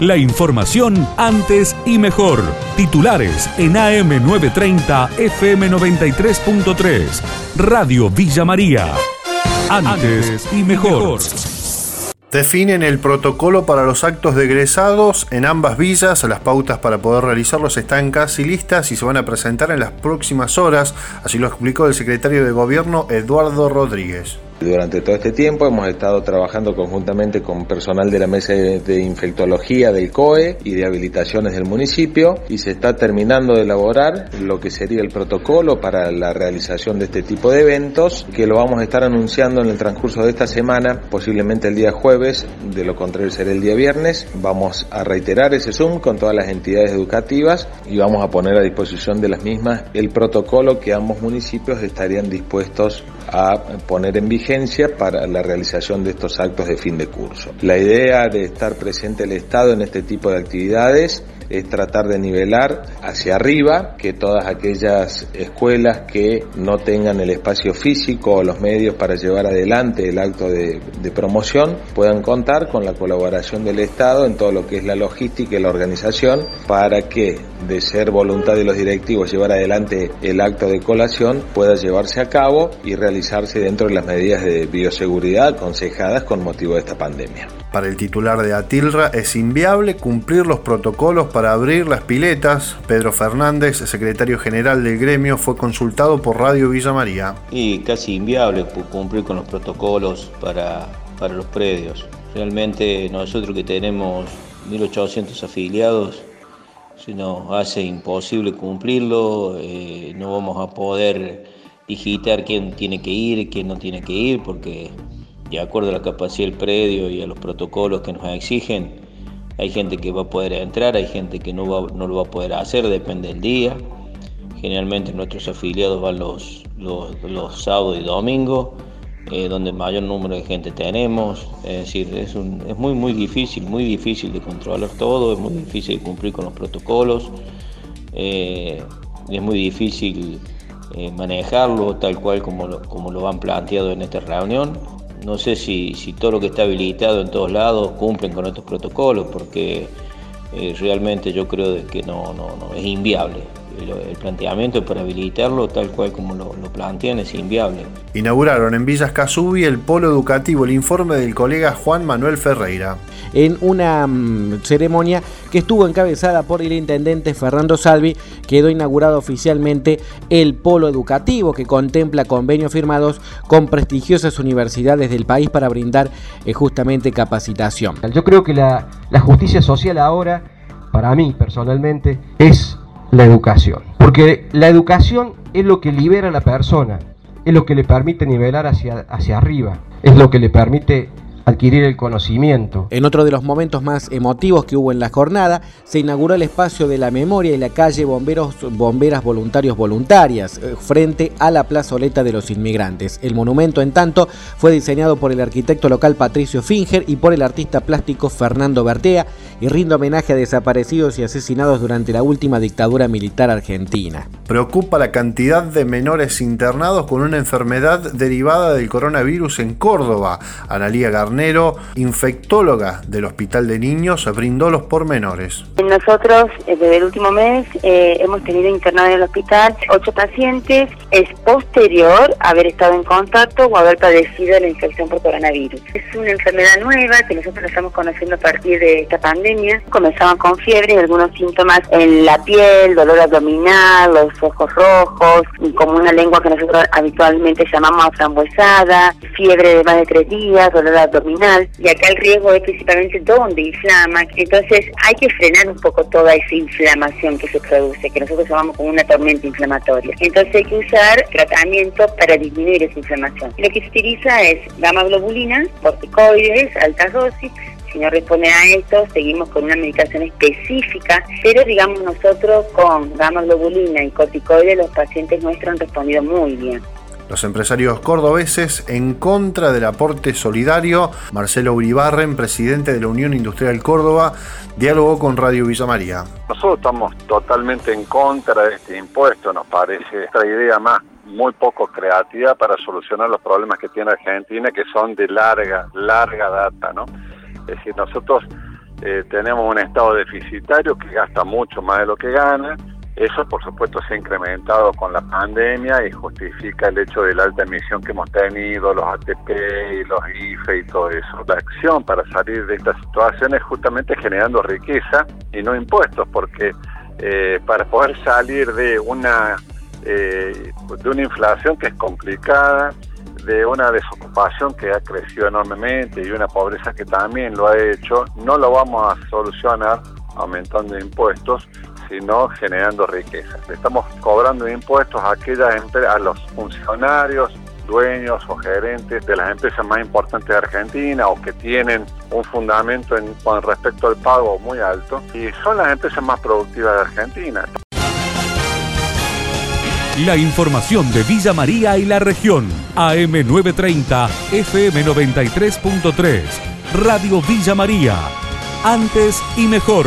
La información antes y mejor. Titulares en AM930 FM93.3. Radio Villa María. Antes y mejor. Definen el protocolo para los actos de egresados en ambas villas. Las pautas para poder realizarlos están casi listas y se van a presentar en las próximas horas. Así lo explicó el secretario de Gobierno Eduardo Rodríguez. Durante todo este tiempo hemos estado trabajando conjuntamente con personal de la mesa de infectología del COE y de habilitaciones del municipio y se está terminando de elaborar lo que sería el protocolo para la realización de este tipo de eventos que lo vamos a estar anunciando en el transcurso de esta semana, posiblemente el día jueves, de lo contrario será el día viernes. Vamos a reiterar ese Zoom con todas las entidades educativas y vamos a poner a disposición de las mismas el protocolo que ambos municipios estarían dispuestos a poner en vigencia para la realización de estos actos de fin de curso. La idea de estar presente el Estado en este tipo de actividades es tratar de nivelar hacia arriba que todas aquellas escuelas que no tengan el espacio físico o los medios para llevar adelante el acto de, promoción puedan contar con la colaboración del Estado en todo lo que es la logística y la organización para que de ser voluntad de los directivos llevar adelante el acto de colación pueda llevarse a cabo y realizarse dentro de las medidas de bioseguridad aconsejadas con motivo de esta pandemia. Para el titular de Atilra es inviable cumplir los protocolos para abrir las piletas. Pedro Fernández, secretario general del gremio, fue consultado por Radio Villa María. Y casi inviable cumplir con los protocolos para, para los predios. Realmente nosotros que tenemos 1.800 afiliados, se nos hace imposible cumplirlo, eh, no vamos a poder digitar quién tiene que ir, quién no tiene que ir, porque de acuerdo a la capacidad del predio y a los protocolos que nos exigen, hay gente que va a poder entrar, hay gente que no, va, no lo va a poder hacer, depende del día. Generalmente nuestros afiliados van los, los, sábados y domingos, eh, donde mayor número de gente tenemos. Es decir, es, un, es muy, muy difícil, muy difícil de controlar todo, es muy difícil de cumplir con los protocolos, eh, es muy difícil eh, manejarlo tal cual como lo, como lo han planteado en esta reunión. No sé si, si todo lo que está habilitado en todos lados cumplen con estos protocolos, porque eh, realmente yo creo que no, no, no es inviable el, planteamiento para habilitarlo tal cual como lo, plantean es inviable. Inauguraron en Villas Casubi el polo educativo, el informe del colega Juan Manuel Ferreira. En una mm, ceremonia que estuvo encabezada por el intendente Fernando Salvi, quedó inaugurado oficialmente el polo educativo que contempla convenios firmados con prestigiosas universidades del país para brindar eh, justamente capacitación. Yo creo que la, la justicia social ahora, para mí personalmente, es la educación. Porque la educación es lo que libera a la persona, es lo que le permite nivelar hacia, hacia arriba, es lo que le permite adquirir el conocimiento. En otro de los momentos más emotivos que hubo en la jornada, se inauguró el espacio de la memoria y la calle Bomberos, Bomberas Voluntarios Voluntarias, eh, frente a la plazoleta de los inmigrantes. El monumento, en tanto, fue diseñado por el arquitecto local Patricio Finger y por el artista plástico Fernando Bertea y rinde homenaje a desaparecidos y asesinados durante la última dictadura militar argentina. Preocupa la cantidad de menores internados con una enfermedad derivada del coronavirus en Córdoba. Analía Infectóloga del Hospital de Niños, brindó los pormenores. Nosotros, eh, desde el último mes, eh, hemos tenido internado en el hospital ocho pacientes. Es posterior a haber estado en contacto o haber padecido la infección por coronavirus. Es una enfermedad nueva que nosotros estamos conociendo a partir de esta pandemia. Comenzaban con fiebre y algunos síntomas en la piel, dolor abdominal, los ojos rojos, como una lengua que nosotros habitualmente llamamos aframbuesada, fiebre de más de tres días, dolor abdominal y acá el riesgo es principalmente donde inflama, entonces hay que frenar un poco toda esa inflamación que se produce, que nosotros llamamos como una tormenta inflamatoria. Entonces hay que usar tratamiento para disminuir esa inflamación. Lo que se utiliza es gamma globulina, corticoides, altas dosis, si no responde a esto, seguimos con una medicación específica, pero digamos nosotros con gamma globulina y corticoides los pacientes nuestros han respondido muy bien. Los empresarios cordobeses en contra del aporte solidario. Marcelo Uribarren, presidente de la Unión Industrial Córdoba, dialogó con Radio Villa María. Nosotros estamos totalmente en contra de este impuesto. Nos parece esta idea más muy poco creativa para solucionar los problemas que tiene Argentina, que son de larga, larga data, ¿no? Es decir, nosotros eh, tenemos un Estado deficitario que gasta mucho más de lo que gana. Eso, por supuesto, se ha incrementado con la pandemia y justifica el hecho de la alta emisión que hemos tenido, los ATP y los IFE y todo eso. La acción para salir de esta situación es justamente generando riqueza y no impuestos, porque eh, para poder salir de una, eh, de una inflación que es complicada, de una desocupación que ha crecido enormemente y una pobreza que también lo ha hecho, no lo vamos a solucionar aumentando impuestos, sino generando riqueza. estamos cobrando impuestos a aquellas a los funcionarios, dueños o gerentes de las empresas más importantes de Argentina o que tienen un fundamento en, con respecto al pago muy alto y son las empresas más productivas de Argentina. La información de Villa María y la región. AM930, FM93.3. Radio Villa María. Antes y mejor.